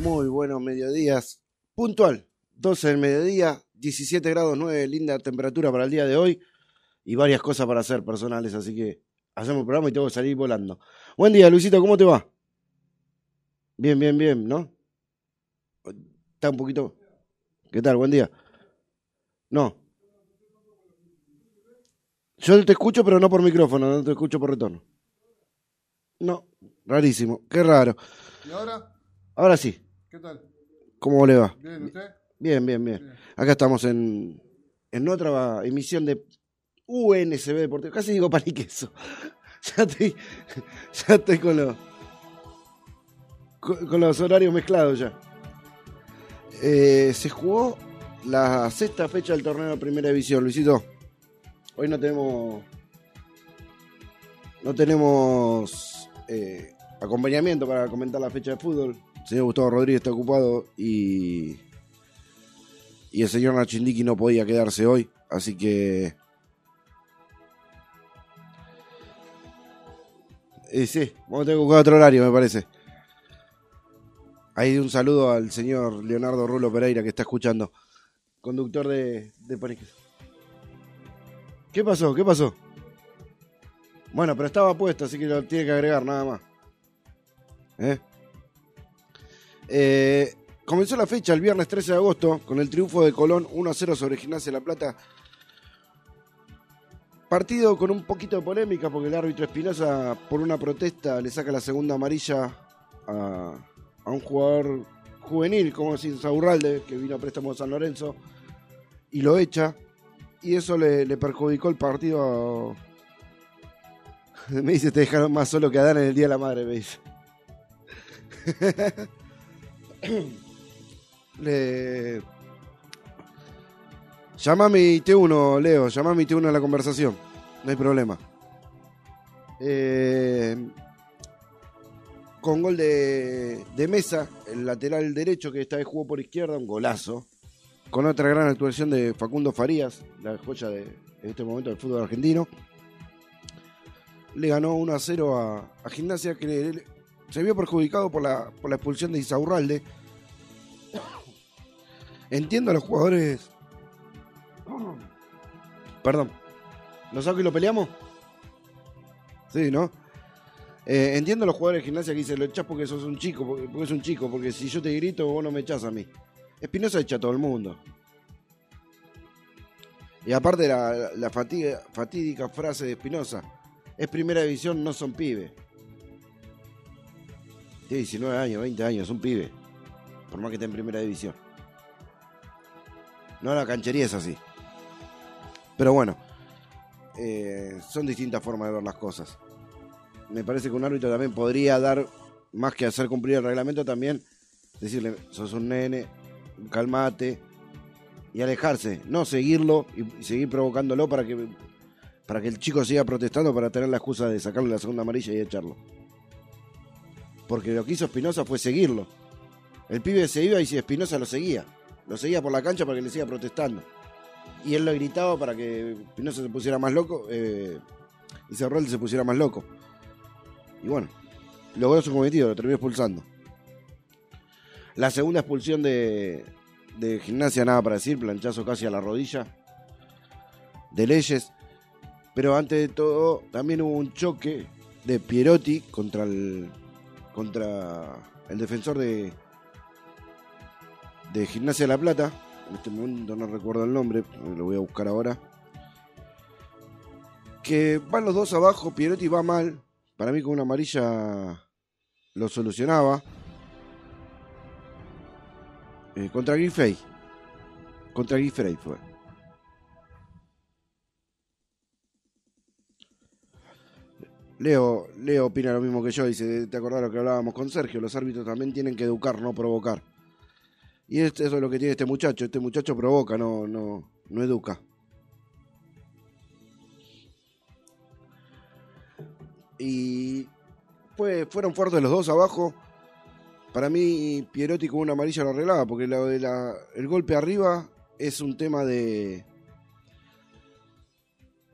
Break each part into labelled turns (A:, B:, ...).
A: Muy buenos mediodías. Puntual, 12 del mediodía, 17 grados 9, linda temperatura para el día de hoy y varias cosas para hacer personales, así que hacemos el programa y tengo que salir volando. Buen día, Luisito, ¿cómo te va? Bien, bien, bien, ¿no? Está un poquito. ¿Qué tal? Buen día. No. Yo te escucho, pero no por micrófono, no te escucho por retorno. No, rarísimo, qué raro.
B: ¿Y ahora?
A: Ahora sí,
B: ¿Qué tal?
A: ¿cómo le va?
B: ¿Bien usted?
A: Bien, bien, bien.
B: Bien.
A: Acá estamos en, en otra emisión de UNSB Deportivo. Casi digo paniqueso. Ya estoy, ya estoy con los, con, con los horarios mezclados ya. Eh, se jugó la sexta fecha del torneo de primera división, Luisito. Hoy no tenemos. No tenemos eh, acompañamiento para comentar la fecha de fútbol. Señor Gustavo Rodríguez está ocupado y. Y el señor Nachindiki no podía quedarse hoy. Así que. Eh, sí, vamos a tener que buscar otro horario, me parece. Ahí un saludo al señor Leonardo Rulo Pereira que está escuchando. Conductor de, de Paniques. ¿Qué pasó? ¿Qué pasó? Bueno, pero estaba puesto, así que lo tiene que agregar nada más. ¿Eh? Eh, comenzó la fecha el viernes 13 de agosto con el triunfo de Colón 1 a 0 sobre Gimnasia de La Plata. Partido con un poquito de polémica porque el árbitro Espinosa, por una protesta, le saca la segunda amarilla a, un jugador juvenil, como decir Saurralde, que vino a préstamo de San Lorenzo, y lo echa. Y eso le, perjudicó el partido. Me dice, te dejaron más solo que a Dan en el Día de la Madre, me dice. le... Llama a mi T1, Leo, llama a mi T1 a la conversación. No hay problema. Eh, con gol de, de Mesa, el lateral derecho que esta vez jugó por izquierda, un golazo. Con otra gran actuación de Facundo Farías, la joya de, en este momento del fútbol argentino. Le ganó 1 a 0 a, a Gimnasia, que se vio perjudicado por la, por la expulsión de Isaurralde. Entiendo a los jugadores. Perdón. ¿Lo saco y lo peleamos? Sí, ¿no? Eh, entiendo a los jugadores de gimnasia que dicen, lo echás porque sos un chico, porque, es un chico, porque si yo te grito, vos no me echás a mí. Espinosa echa a todo el mundo. Y aparte la, la fatiga- fatídica frase de Espinosa, es primera división, no son pibes. Tiene 19 años, 20 años, un pibe. Por más que esté en primera división. No, la canchería es así. Pero bueno, eh, son distintas formas de ver las cosas. Me parece que un árbitro también podría dar, más que hacer cumplir el reglamento, también decirle, sos un nene, calmate, y alejarse, no seguirlo y, y seguir provocándolo para que, para que el chico siga protestando para tener la excusa de sacarle la segunda amarilla y echarlo. Porque lo que hizo Espinosa fue seguirlo. El pibe se iba y si Espinosa lo seguía. Lo seguía por la cancha para que le siga protestando. Y él lo gritaba para que Espinosa se pusiera más loco eh, y Cerrol se pusiera más loco. Y bueno, logró su cometido, lo terminó expulsando. La segunda expulsión de, de gimnasia, nada para decir, planchazo casi a la rodilla de Leyes. Pero antes de todo, también hubo un choque de Pierotti contra el, contra el defensor de, de Gimnasia de La Plata. En este momento no recuerdo el nombre, lo voy a buscar ahora. Que van los dos abajo, Pierotti va mal. Para mí con una amarilla lo solucionaba. Eh, contra Giffey. Contra Giffey fue. Leo, Leo opina lo mismo que yo, dice, ¿te acordás lo que hablábamos con Sergio? Los árbitros también tienen que educar, no provocar. Y eso es lo que tiene este muchacho, este muchacho provoca, no, no, no educa. Y pues fueron fuertes los dos abajo. Para mí, Pierotti con una amarilla lo arreglaba, porque lo de la- el golpe arriba es un tema de.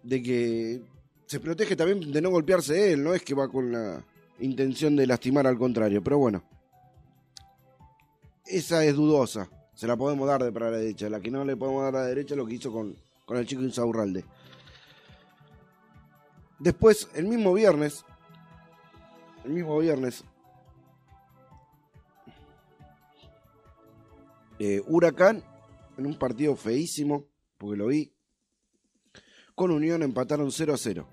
A: de que se protege también de no golpearse él, no es que va con la intención de lastimar al contrario, pero bueno. esa es dudosa. Se la podemos dar de para la derecha. La que no le podemos dar a la derecha lo que hizo con, con el chico Insaurralde. Después, el mismo viernes, el mismo viernes, eh, Huracán, en un partido feísimo, porque lo vi, con Unión empataron 0 a 0.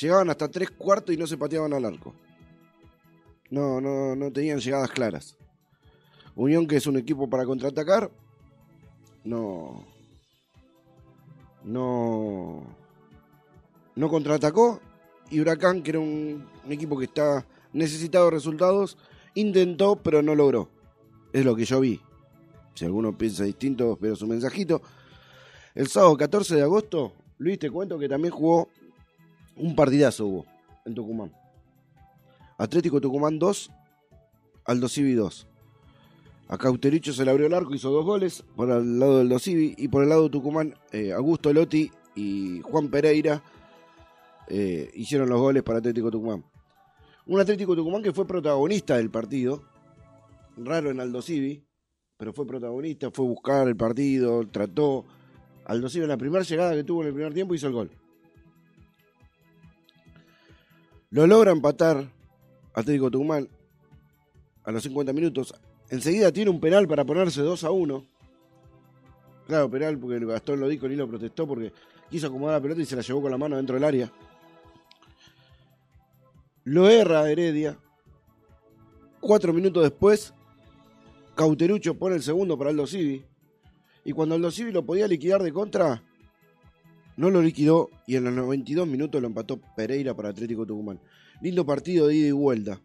A: Llegaban hasta tres cuartos y no se pateaban al arco. No, no, no tenían llegadas claras. Unión, que es un equipo para contraatacar, no. No. No contraatacó. Y Huracán, que era un, equipo que está necesitado de resultados, intentó, pero no logró. Es lo que yo vi. Si alguno piensa distinto, espero su mensajito. El sábado 14 de agosto, Luis, te cuento que también jugó un partidazo hubo en Tucumán. Atlético Tucumán 2, Aldo Civi 2. A Cautericho se le abrió el arco, hizo dos goles por el lado del Dosivi y por el lado de Tucumán, eh, Augusto Lotti y Juan Pereira eh, hicieron los goles para Atlético Tucumán. Un Atlético Tucumán que fue protagonista del partido, raro en Aldo Civi, pero fue protagonista, fue a buscar el partido, trató. Aldo Civi en la primera llegada que tuvo en el primer tiempo hizo el gol. Lo logra empatar Atlético Tucumán a los 50 minutos. Enseguida tiene un penal para ponerse 2 a 1. Claro, penal porque el Gastón lo dijo ni lo protestó porque quiso acomodar la pelota y se la llevó con la mano dentro del área. Lo erra Heredia. Cuatro minutos después, Cauterucho pone el segundo para Aldo Civi. Y cuando Aldo Civi lo podía liquidar de contra, no lo liquidó y en los 92 minutos lo empató Pereira para Atlético Tucumán. Lindo partido de ida y vuelta.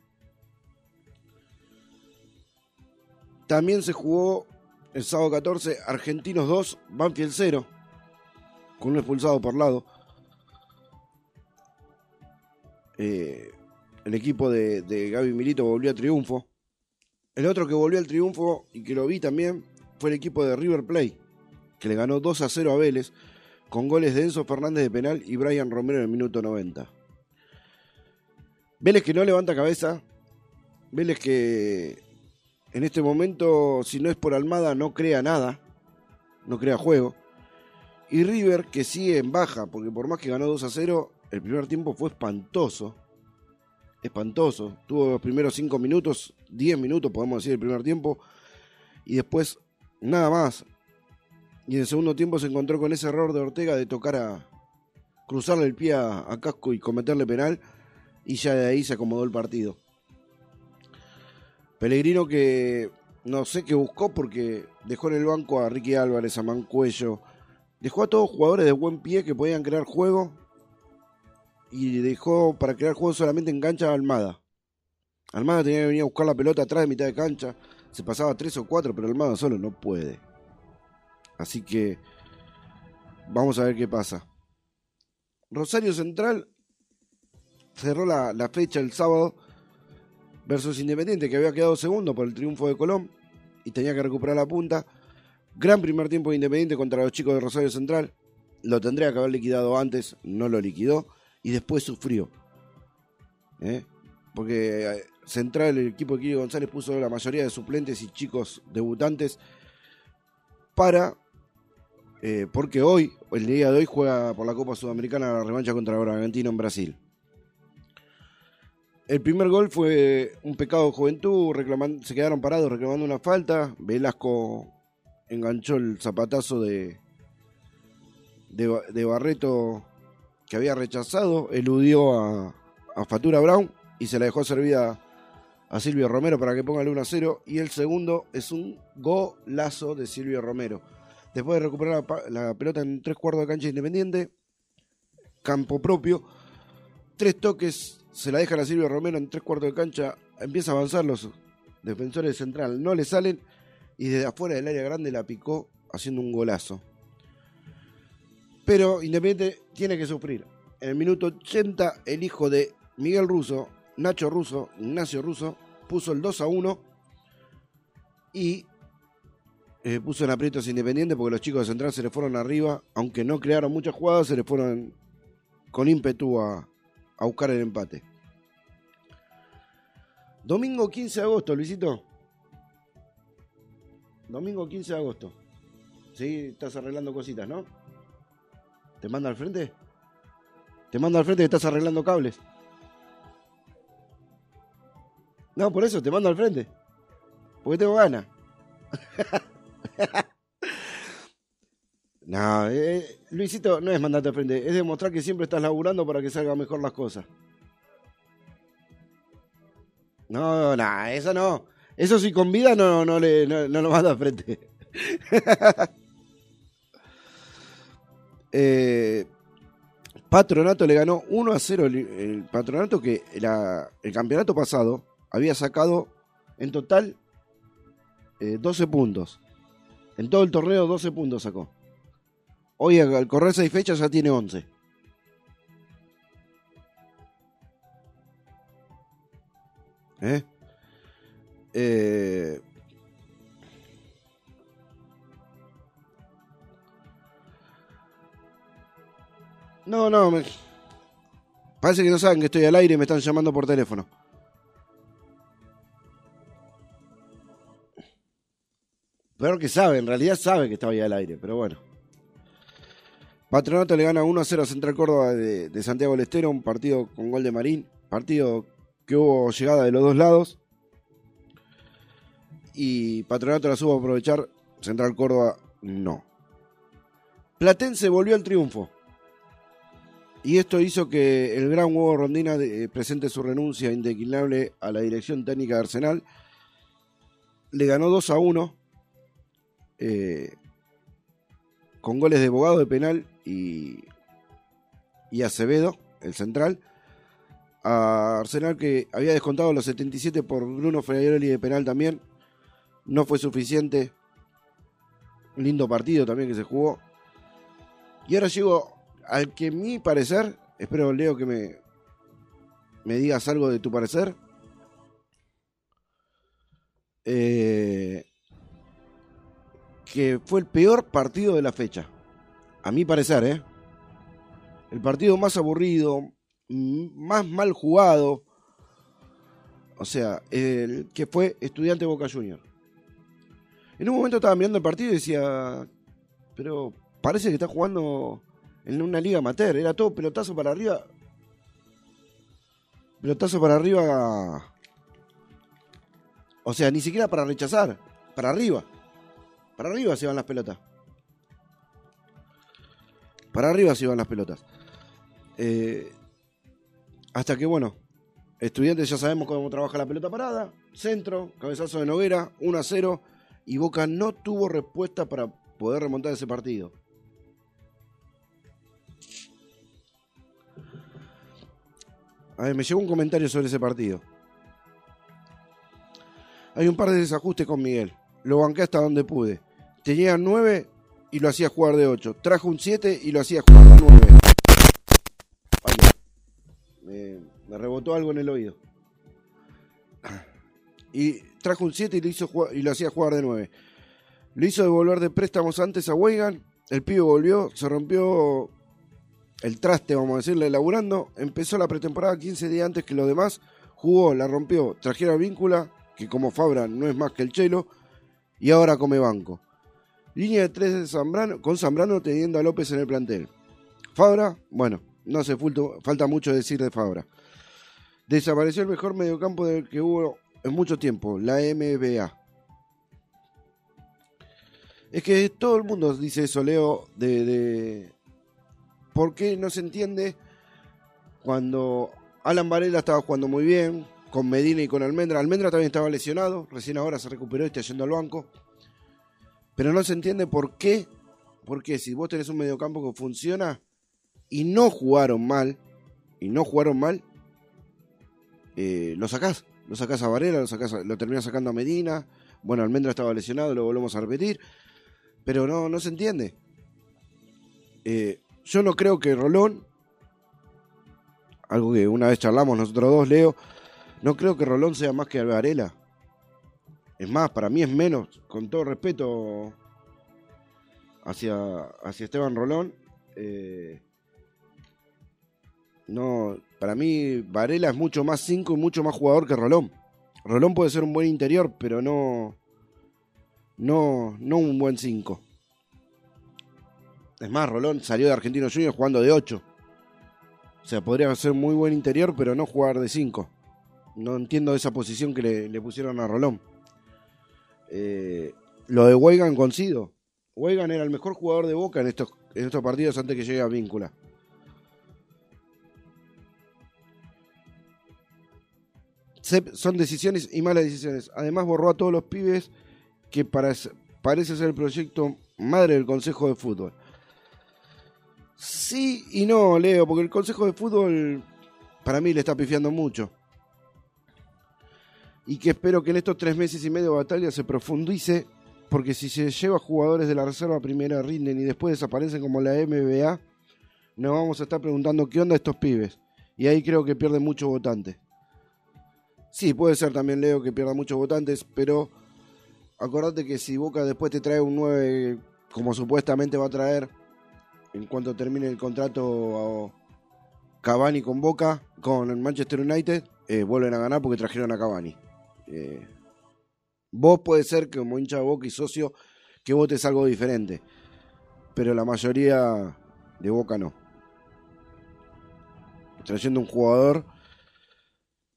A: También se jugó el sábado 14 Argentinos 2, Banfield 0, con un expulsado por lado. Eh, el equipo de, Gaby Milito volvió a triunfo. El otro que volvió al triunfo y que lo vi también fue el equipo de River Plate, que le ganó 2 a 0 a Vélez, con goles de Enzo Fernández de penal y Brian Romero en el minuto 90. Vélez que no levanta cabeza, Vélez que en este momento, si no es por Almada, no crea nada, no crea juego. Y River, que sigue en baja, porque por más que ganó 2 a 0, el primer tiempo fue espantoso. Espantoso. Tuvo los primeros 5 minutos, 10 minutos, podemos decir, el primer tiempo. Y después, nada más. Y en el segundo tiempo se encontró con ese error de Ortega de tocar a. cruzarle el pie a, Casco y cometerle penal. Y ya de ahí se acomodó el partido. Pellegrino que no sé qué buscó porque dejó en el banco a Ricky Álvarez, a Mancuello, dejó a todos jugadores de buen pie que podían crear juego y dejó para crear juego solamente en cancha a Almada. Almada tenía que venir a buscar la pelota atrás de mitad de cancha, se pasaba tres o cuatro, pero Almada solo no puede. Así que vamos a ver qué pasa. Rosario Central cerró la, la fecha el sábado versus Independiente, que había quedado segundo por el triunfo de Colón y tenía que recuperar la punta. Gran primer tiempo de Independiente contra los chicos de Rosario Central. Lo tendría que haber liquidado antes, no lo liquidó y después sufrió. ¿eh? Porque eh, Central, el equipo de Kiri González puso la mayoría de suplentes y chicos debutantes para. Eh, porque hoy, el día de hoy, juega por la Copa Sudamericana la revancha contra Bragantino en Brasil. El primer gol fue un pecado de juventud, se quedaron parados reclamando una falta. Velasco enganchó el zapatazo de, de, Barreto que había rechazado, eludió a, Fatura Brown y se la dejó servida a Silvio Romero para que ponga el 1 a 0. Y el segundo es un golazo de Silvio Romero. Después de recuperar la, pelota en tres cuartos de cancha independiente, campo propio, tres toques se la dejan a Silvio Romero en tres cuartos de cancha, empieza a avanzar los defensores de central, no le salen y desde afuera del área grande la picó haciendo un golazo. Pero Independiente tiene que sufrir. En el minuto 80 el hijo de Miguel Russo, Nacho Russo, Ignacio Russo, puso el 2 a 1 y eh, puso en aprietos Independiente porque los chicos de Central se le fueron arriba, aunque no crearon muchas jugadas, se le fueron con ímpetu a, buscar el empate. Domingo 15 de agosto, Luisito. Domingo 15 de agosto. Sí, estás arreglando cositas, ¿no? ¿Te manda al frente? ¿Te manda al frente que estás arreglando cables? No, por eso te mando al frente. Porque tengo ganas. no, eh, Luisito, no es mandarte al frente, es demostrar que siempre estás laburando para que salgan mejor las cosas. No, no, eso no. Eso si con vida no, no, le, no, lo manda al frente. eh, Patronato le ganó 1 a 0 el, Patronato que el campeonato pasado había sacado en total 12 eh, puntos. En todo el torneo 12 puntos sacó. Hoy al correr 6 fechas ya tiene 11. ¿Eh? Eh, No, no, me... parece que no saben que estoy al aire y me están llamando por teléfono. Peor que sabe, en realidad sabe que estaba ahí al aire, pero bueno. Patronato le gana 1 a 0 a Central Córdoba de, Santiago del Estero, un partido con gol de Marín, partido que hubo llegada de los dos lados. Y Patronato la supo aprovechar, Central Córdoba no. Platense volvió al triunfo. Y esto hizo que el gran huevo Rondina eh, presente su renuncia indeclinable a la dirección técnica de Arsenal. Le ganó 2 a 1 eh, con goles de Bogado de penal y, y Acevedo, el central. A Arsenal que había descontado los 77 por Bruno Ferrari de penal también. No fue suficiente. lindo partido también que se jugó. Y ahora llegó al que mi parecer, espero Leo que me, me digas algo de tu parecer. Eh, que fue el peor partido de la fecha. A mi parecer, ¿eh? El partido más aburrido, más mal jugado. O sea, el que fue Estudiante Boca Junior. En un momento estaba mirando el partido y decía, pero parece que está jugando en una liga amateur. Era todo pelotazo para arriba. Pelotazo para arriba. O sea, ni siquiera para rechazar. Para arriba. Para arriba se van las pelotas. Para arriba se van las pelotas. Eh, hasta que, bueno, estudiantes ya sabemos cómo trabaja la pelota parada. Centro, cabezazo de Noguera, 1 a 0. Y Boca no tuvo respuesta para poder remontar ese partido. A ver, me llegó un comentario sobre ese partido. Hay un par de desajustes con Miguel. Lo banqué hasta donde pude. Tenía 9 y lo hacía jugar de 8. Trajo un 7 y lo hacía jugar de 9. Me, rebotó algo en el oído. Y trajo un 7 y lo, y lo hacía jugar de 9. Lo hizo devolver de préstamos antes a Weigan. El pibe volvió, se rompió el traste, vamos a decirle, laburando. Empezó la pretemporada 15 días antes que los demás. Jugó, la rompió, trajera víncula, que como Fabra no es más que el chelo, y ahora come banco. Línea de tres de Zambrano, con Zambrano teniendo a López en el plantel. Fabra, bueno, no hace falta mucho decir de Fabra. Desapareció el mejor mediocampo del que hubo en mucho tiempo, la MBA. Es que todo el mundo dice eso, Leo, de, ¿Por qué no se entiende cuando Alan Varela estaba jugando muy bien, con Medina y con Almendra? Almendra también estaba lesionado, recién ahora se recuperó y está yendo al banco. Pero no se entiende por qué, porque si vos tenés un mediocampo que funciona y no jugaron mal, y no jugaron mal, eh, lo sacás. Lo sacás a Varela, lo, sacás lo terminás sacando a Medina. Bueno, Almendra estaba lesionado, lo volvemos a repetir. Pero no, no se entiende. Eh, yo no creo que Rolón, algo que una vez charlamos nosotros dos, Leo, no creo que Rolón sea más que Varela. Es más, para mí es menos, con todo respeto hacia, hacia Esteban Rolón. Eh, no, para mí Varela es mucho más 5 y mucho más jugador que Rolón. Rolón puede ser un buen interior, pero no no, no un buen 5. Es más, Rolón salió de Argentino Juniors jugando de 8. O sea, podría ser muy buen interior, pero no jugar de 5. No entiendo esa posición que le, pusieron a Rolón. Eh, lo de Weigan coincido. Weigan era el mejor jugador de Boca en estos, en estos partidos antes que llegue a Víncula. son decisiones y malas decisiones. Además borró a todos los pibes que parece ser el proyecto madre del Consejo de Fútbol. Sí y no, Leo, porque el Consejo de Fútbol para mí le está pifiando mucho. Y que espero que en estos tres meses y medio de batalla se profundice, porque si se lleva jugadores de la reserva primera rinden y después desaparecen como la MBA, nos vamos a estar preguntando qué onda estos pibes. Y ahí creo que pierden mucho votante. Sí, puede ser también, Leo, que pierda muchos votantes, pero acordate que si Boca después te trae un 9, como supuestamente va a traer, en cuanto termine el contrato Cavani con Boca, con el Manchester United, eh, vuelven a ganar porque trajeron a Cavani. Eh, vos puede ser que como hincha de Boca y socio que votes algo diferente, pero la mayoría de Boca no. Trayendo un jugador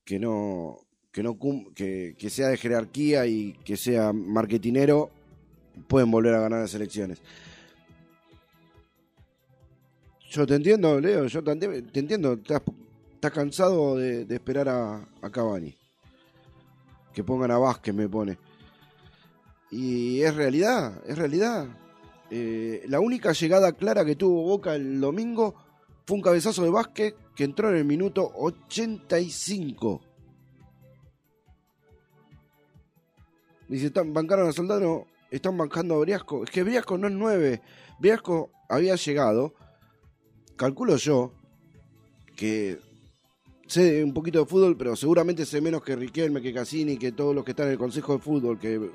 A: que no que no que, que sea de jerarquía y que sea marketinero pueden volver a ganar las elecciones. Yo te entiendo, Leo, yo te, entiendo, estás, cansado de, esperar a, a, Cavani. Que pongan a Vázquez, me pone. Y es realidad, es realidad. Eh, la única llegada clara que tuvo Boca el domingo fue un cabezazo de Vázquez que entró en el minuto 85. Dice, están, bancaron a Soldado, están bancando a Briasco. Es que Briasco no es 9. Briasco había llegado calculo yo que sé un poquito de fútbol, pero seguramente sé menos que Riquelme, que Cassini, que todos los que están en el Consejo de Fútbol, que,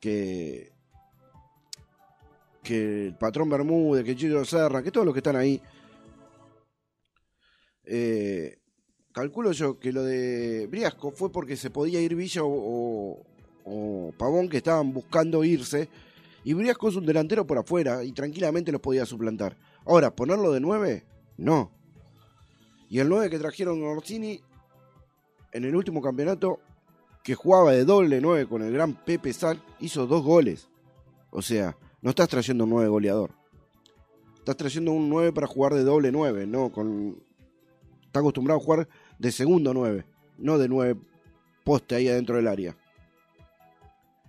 A: que, que, el patrón Bermúdez, que Chiro Serra, que todos los que están ahí. Eh, calculo yo que lo de Briasco fue porque se podía ir Villa o, o Pavón que estaban buscando irse. Y Briasco es un delantero por afuera y tranquilamente los podía suplantar. Ahora, ponerlo de 9, no. Y el 9 que trajeron Orsini en el último campeonato, que jugaba de doble 9 con el gran Pepe Sal, hizo dos goles. O sea, no estás trayendo un 9 goleador. Estás trayendo un 9 para jugar de doble 9, no con. Está acostumbrado a jugar de segundo 9, no de 9 poste ahí adentro del área.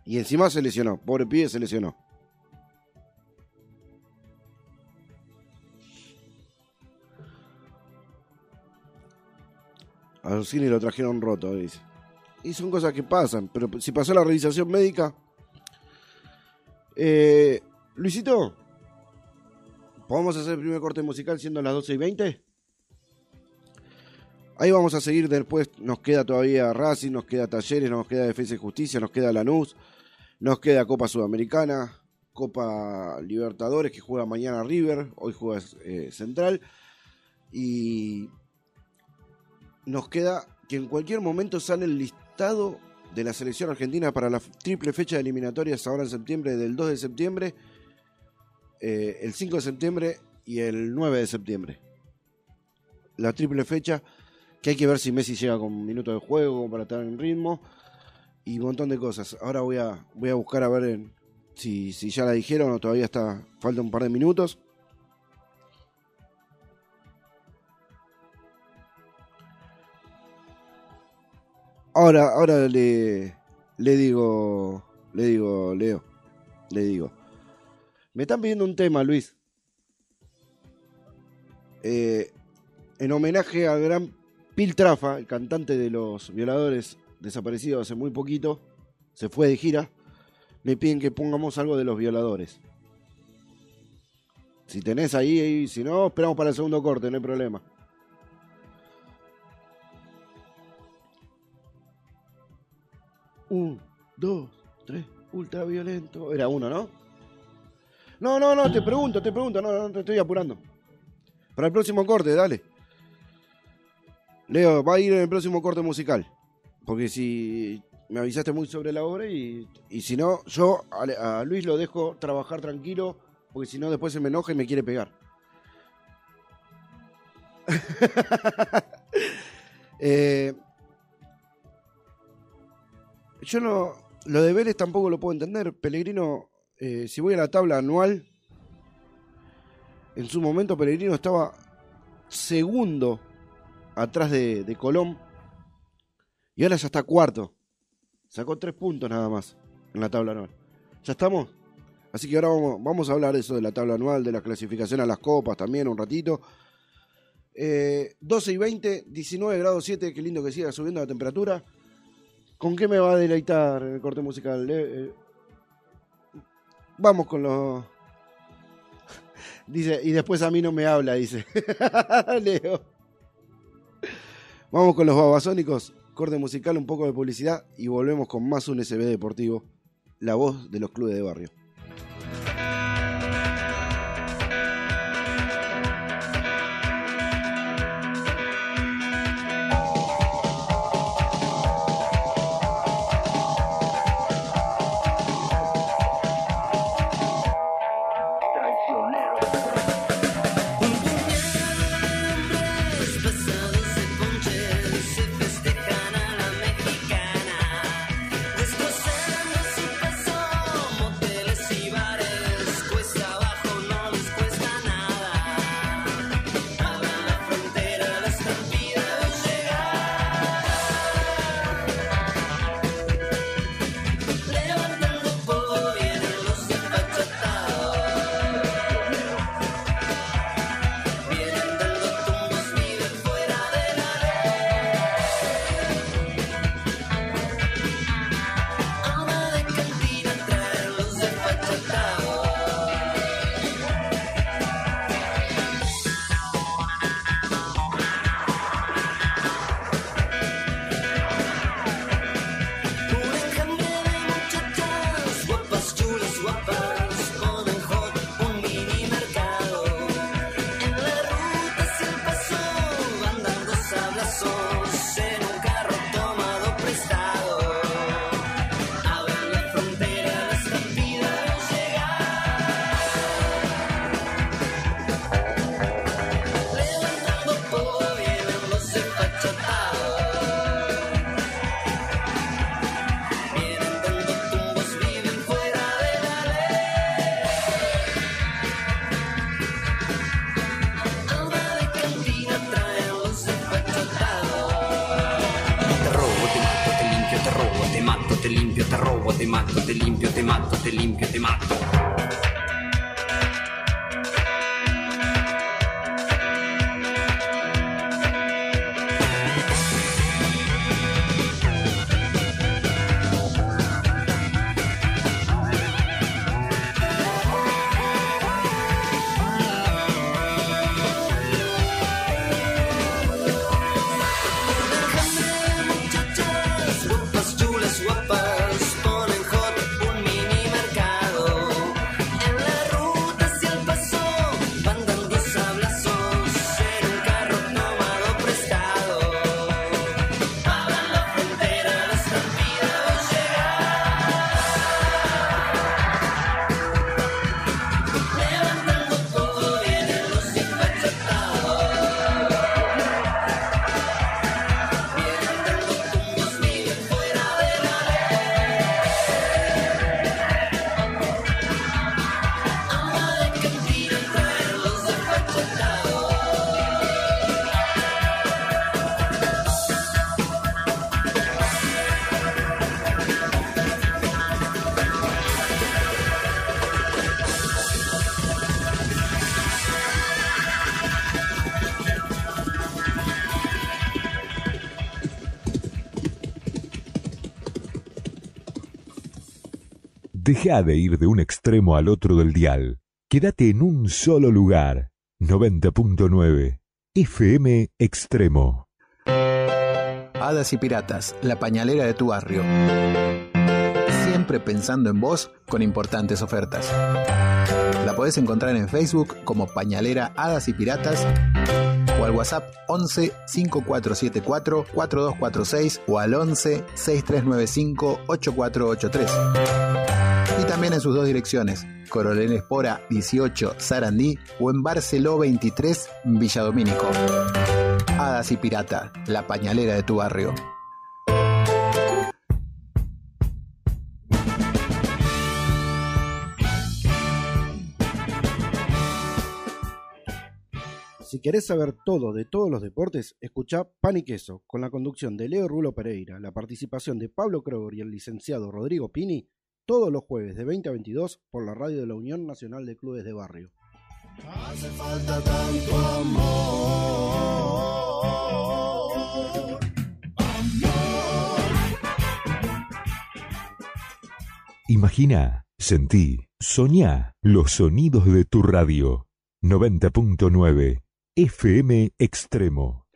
A: Y encima se lesionó, pobre pibe se lesionó. A cine lo trajeron roto, dice. Y son cosas que pasan, pero si pasó la revisación médica. Eh, Luisito, ¿podemos hacer el primer corte musical siendo las 12 y 20? Ahí vamos a seguir después. Nos queda todavía Racing, nos queda Talleres, nos queda Defensa y Justicia, nos queda Lanús, nos queda Copa Sudamericana, Copa Libertadores que juega mañana River, hoy juega eh, Central. Y nos queda que en cualquier momento sale el listado de la selección argentina para la triple fecha de eliminatorias ahora en septiembre, del 2 de septiembre, eh, el 5 de septiembre y el 9 de septiembre. La triple fecha, que hay que ver si Messi llega con minutos de juego para estar en ritmo y un montón de cosas. Ahora voy a, voy a buscar a ver si, si ya la dijeron o todavía está, falta un par de minutos. Ahora, ahora le, le digo, le digo, Leo, le digo. Me están pidiendo un tema, Luis. Eh, en homenaje al gran Piltrafa, el cantante de los violadores desaparecidos hace muy poquito, se fue de gira. Me piden que pongamos algo de los violadores. Si tenés ahí, si no, esperamos para el segundo corte, no hay problema. Un, dos, tres, ultraviolento. Era uno, ¿no? No, no, no, te pregunto, te pregunto, no, no te estoy apurando. Para el próximo corte, dale. Leo, va a ir en el próximo corte musical. Porque si
C: me avisaste muy sobre la obra y, y si no, yo a, a Luis lo dejo trabajar tranquilo, porque si no después se me enoja y me quiere pegar. Eh, yo no. Lo de Vélez tampoco lo puedo entender. Pellegrino, eh, si voy a la tabla anual, en su momento Pellegrino estaba segundo atrás de, de Colón. Y ahora ya está cuarto. Sacó tres puntos nada más en la tabla anual. ¿Ya estamos? Así que ahora vamos, a hablar de eso de la tabla anual, de la clasificación a las copas también un ratito. 12 eh, y 20, 19 grados 7, qué lindo que siga subiendo la temperatura. ¿Con qué me va a deleitar el corte musical? Eh, vamos con los... Dice, y después a mí no me habla, dice. Leo. Vamos con los babasónicos, corte musical, un poco de publicidad y volvemos con más un SB Deportivo, la voz de los clubes de barrio.
B: Deja de ir de un extremo al otro del dial. Quédate en un solo lugar. 90.9 FM Extremo.
D: Hadas y Piratas, la pañalera de tu barrio. Siempre pensando en vos con importantes ofertas. La podés encontrar en Facebook como Pañalera Hadas y Piratas o al WhatsApp 11 5474 4246 o al 11 6395 8483. También en sus dos direcciones, Coronel Espora 18 Sarandí o en Barceló 23 Villadomínico. Hadas y Pirata, la pañalera de tu barrio.
A: Si querés saber todo de todos los deportes, escuchá Pan y Queso, con la conducción de Leo Rulo Pereira, la participación de Pablo Kroger y el licenciado Rodrigo Pini, todos los jueves de 20 a 22 por la radio de la Unión Nacional de Clubes de Barrio.
E: Hace falta tanto amor.
B: Imagina, sentí, soñá los sonidos de tu radio. 90.9 FM Extremo.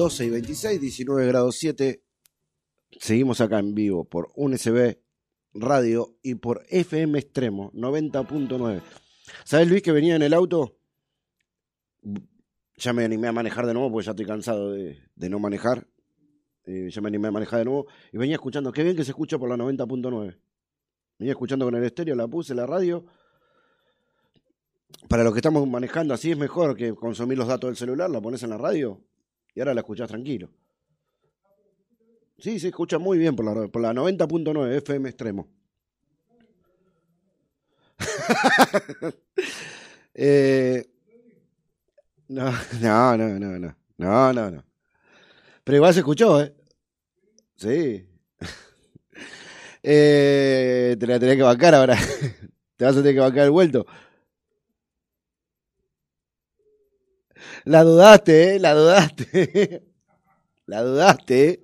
A: ...12 y 26, 19 grados 7... Seguimos acá en vivo por UNSB Radio y por FM Extremo 90.9. ¿Sabes, Luis, que venía en el auto? Ya me animé a manejar de nuevo porque ya estoy cansado de, no manejar. Eh, ya me animé a manejar de nuevo y venía escuchando. Qué bien que se escucha por la 90.9. Venía escuchando con el estéreo, la puse, la radio. Para los que estamos manejando, así es mejor que consumir los datos del celular, la pones en la radio y ahora la escuchás tranquilo. Sí, se escucha muy bien por la, por la 90.9 FM Extremo. eh, no, no, no, no, no, no, no. Pero igual se escuchó, ¿eh? Sí. eh, te la tenés que bancar ahora. te vas a tener que bancar el vuelto. La dudaste, ¿eh? La dudaste. la dudaste, ¿eh?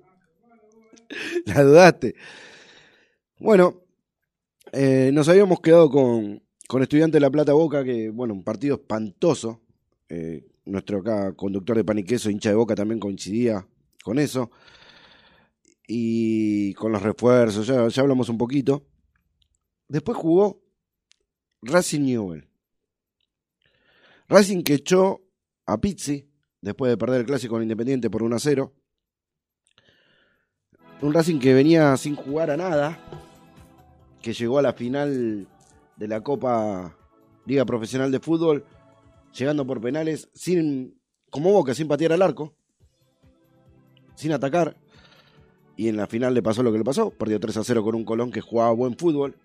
A: La dudaste. Bueno, eh, nos habíamos quedado con, con Estudiante de La Plata Boca, que, bueno, un partido espantoso. Eh, nuestro acá conductor de pan y queso, hincha de Boca, también coincidía con eso. Y con los refuerzos, ya, ya hablamos un poquito. Después jugó Racing Newell. Racing que echó a Pizzi después de perder el clásico con Independiente por 1 a 0. Un Racing que venía sin jugar a nada, que llegó a la final de la Copa Liga Profesional de Fútbol, llegando por penales, sin, como Boca, sin patear al arco, sin atacar. Y en la final le pasó lo que le pasó, perdió 3 a 0 con un Colón que jugaba buen fútbol,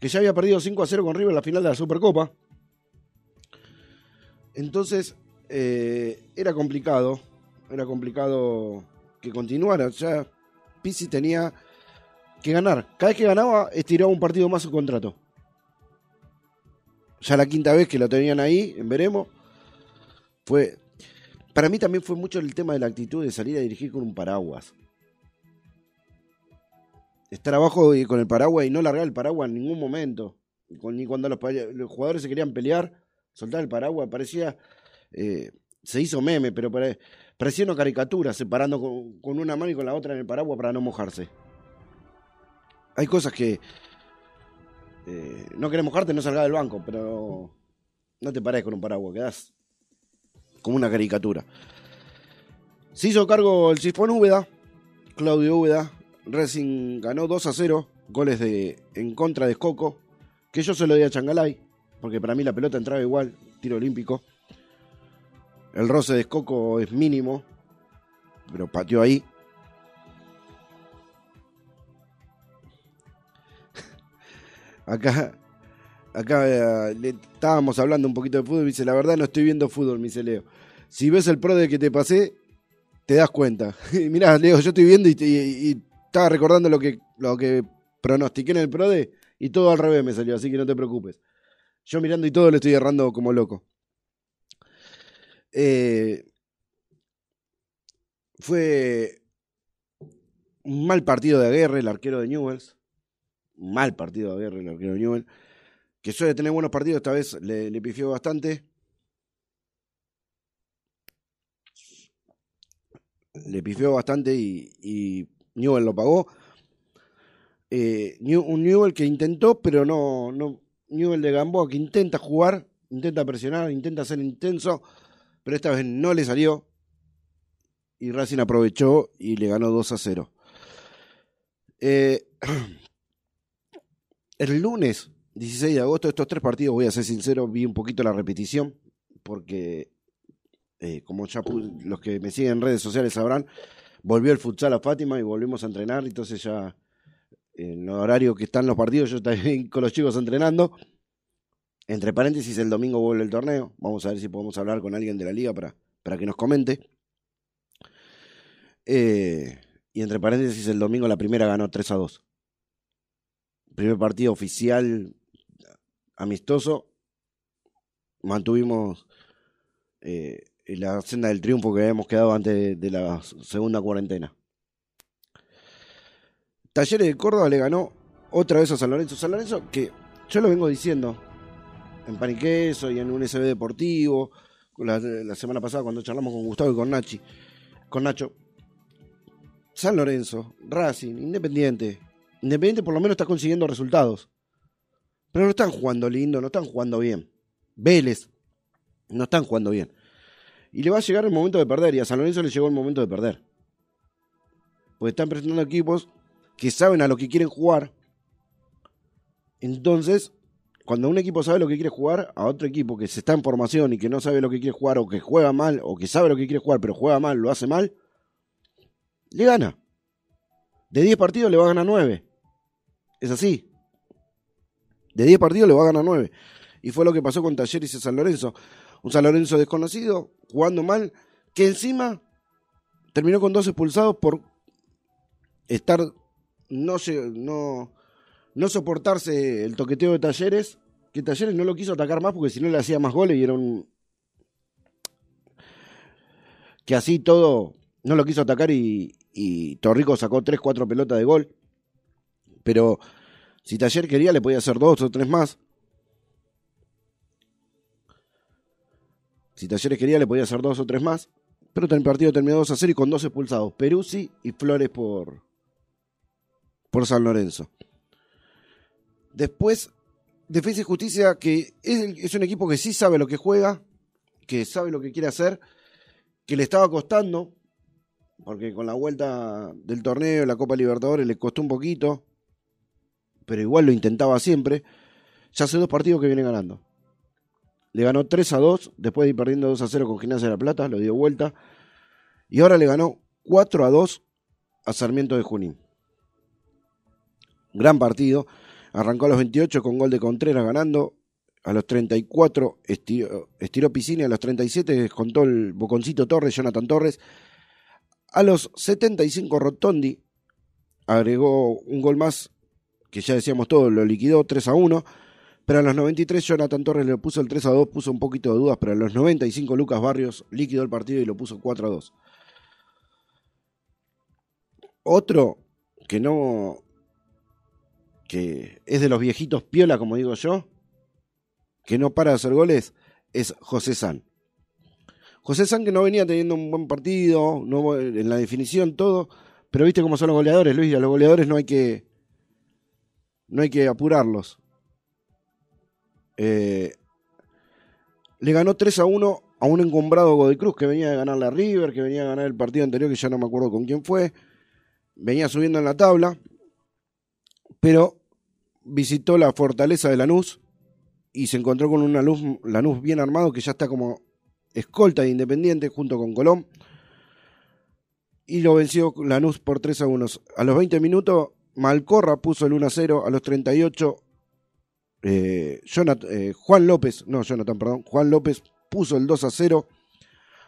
A: que ya había perdido 5 a 0 con River en la final de la Supercopa. Entonces, eh, era complicado, era complicado que continuara. Ya Pizzi tenía que ganar. Cada vez que ganaba, estiraba un partido más su contrato. Ya la quinta vez que lo tenían ahí, en veremos, fue. Para mí también fue mucho el tema de la actitud de salir a dirigir con un paraguas. Estar abajo con el paraguas y no largar el paraguas en ningún momento. Ni cuando los, los jugadores se querían pelear, soltar el paraguas. Parecía. Eh, se hizo meme, pero parecía una caricatura, separando con, una mano y con la otra en el paraguas para no mojarse. Hay cosas que. Eh, no querés mojarte, no salgas del banco, pero. No te pares con un paraguas, quedás como una caricatura. Se hizo cargo el Sifón Úbeda, Claudio Úbeda. Racing ganó 2 a 0, goles de, en contra de Escoco, que yo se lo di a Changalay, porque para mí la pelota entraba igual, tiro olímpico. El roce de Escoco es mínimo, pero pateó ahí. Acá, acá eh, le estábamos hablando un poquito de fútbol y dice, la verdad no estoy viendo fútbol, me dice Leo. Si ves el pro de que te pasé, te das cuenta. Mirá, Leo, yo estoy viendo y, estaba recordando lo que, lo que pronostiqué en el pro de y todo al revés me salió, así que no te preocupes. Yo mirando y todo le estoy errando como loco. Eh, fue un mal partido de Aguerre, el arquero de Newells. un mal partido de Aguirre, el arquero de Newell, que suele tener buenos partidos, esta vez le, le pifió bastante. Le pifió bastante y, y Newell lo pagó. Eh, un Newell que intentó, pero no, no. Newell de Gamboa que intenta jugar, intenta presionar, intenta ser intenso, pero esta vez no le salió. Y Racing aprovechó y le ganó 2 a 0. Eh, el lunes 16 de agosto, estos tres partidos, voy a ser sincero, vi un poquito la repetición, porque eh, como ya pu- los que me siguen en redes sociales sabrán, volvió el futsal a Fátima y volvimos a entrenar, entonces ya en el horario que están los partidos, yo también con los chicos entrenando. Entre paréntesis, el domingo vuelve el torneo. Vamos a ver si podemos hablar con alguien de la liga para, para que nos comente. Eh, y entre paréntesis, el domingo la primera ganó 3 a 2. Primer partido oficial amistoso. Mantuvimos eh, la senda del triunfo que habíamos quedado antes de, de la segunda cuarentena. Talleres de Córdoba le ganó otra vez a San Lorenzo. San Lorenzo, que yo lo vengo diciendo en Paniqueso y en un SB Deportivo, la, la semana pasada cuando charlamos con Gustavo y con Nachi, con Nacho. San Lorenzo, Racing, Independiente. Independiente por lo menos está consiguiendo resultados. Pero no están jugando lindo, no están jugando bien. Vélez, no están jugando bien. Y le va a llegar el momento de perder, y a San Lorenzo le llegó el momento de perder. Porque están presentando equipos que saben a lo que quieren jugar. Entonces, cuando un equipo sabe lo que quiere jugar, a otro equipo que se está en formación y que no sabe lo que quiere jugar, o que juega mal, o que sabe lo que quiere jugar, pero juega mal, lo hace mal, le gana. De 10 partidos le va a ganar 9. Es así. De 10 partidos le va a ganar 9. Y fue lo que pasó con Talleres y San Lorenzo. Un San Lorenzo desconocido, jugando mal, que encima terminó con dos expulsados por estar no no no soportarse el toqueteo de Talleres, que Talleres no lo quiso atacar más porque si no le hacía más goles y era un que así todo no lo quiso atacar y, Torrico sacó 3 4 pelotas de gol. Pero si Taller quería le podía hacer dos o tres más. Si Talleres quería le podía hacer dos o tres más. Pero el partido terminó 2 a 0 y con dos expulsados. Peruzzi y Flores por, por San Lorenzo. Después, Defensa y Justicia, que es, un equipo que sí sabe lo que juega, que sabe lo que quiere hacer, que le estaba costando, porque con la vuelta del torneo, la Copa Libertadores, le costó un poquito, pero igual lo intentaba siempre. Ya hace dos partidos que viene ganando. Le ganó 3 a 2, después de ir perdiendo 2 a 0 con Gimnasia de la Plata, lo dio vuelta. Y ahora le ganó 4 a 2 a Sarmiento de Junín. Gran partido. Arrancó a los 28 con gol de Contreras ganando. A los 34 estiró, estiró Piscina. A los 37 descontó el Boconcito Torres, Jonathan Torres. A los 75 Rotondi agregó un gol más que ya decíamos todo, lo liquidó 3 a 1. Pero a los 93 Jonathan Torres le puso el 3 a 2, puso un poquito de dudas, pero a los 95 Lucas Barrios liquidó el partido y lo puso 4 a 2. Otro que no. Que es de los viejitos piola, como digo yo, que no para de hacer goles, es José San. José San que no venía teniendo un buen partido, no, en la definición, todo, pero viste cómo son los goleadores, Luis, los goleadores no hay que. no hay que apurarlos. Eh, le ganó 3 a 1 a un encumbrado Godoy Cruz que venía de ganar la River, que venía a ganar el partido anterior, que ya no me acuerdo con quién fue. Venía subiendo en la tabla, pero visitó la fortaleza de Lanús y se encontró con luz, Lanús bien armado que ya está como escolta de Independiente junto con Colón. Y lo venció Lanús por 3 a 1. A los 20 minutos, Malcorra puso el 1 a 0. A los 38, eh, Jonathan, eh, Juan López, no, Jonathan, perdón, Juan López puso el 2 a 0.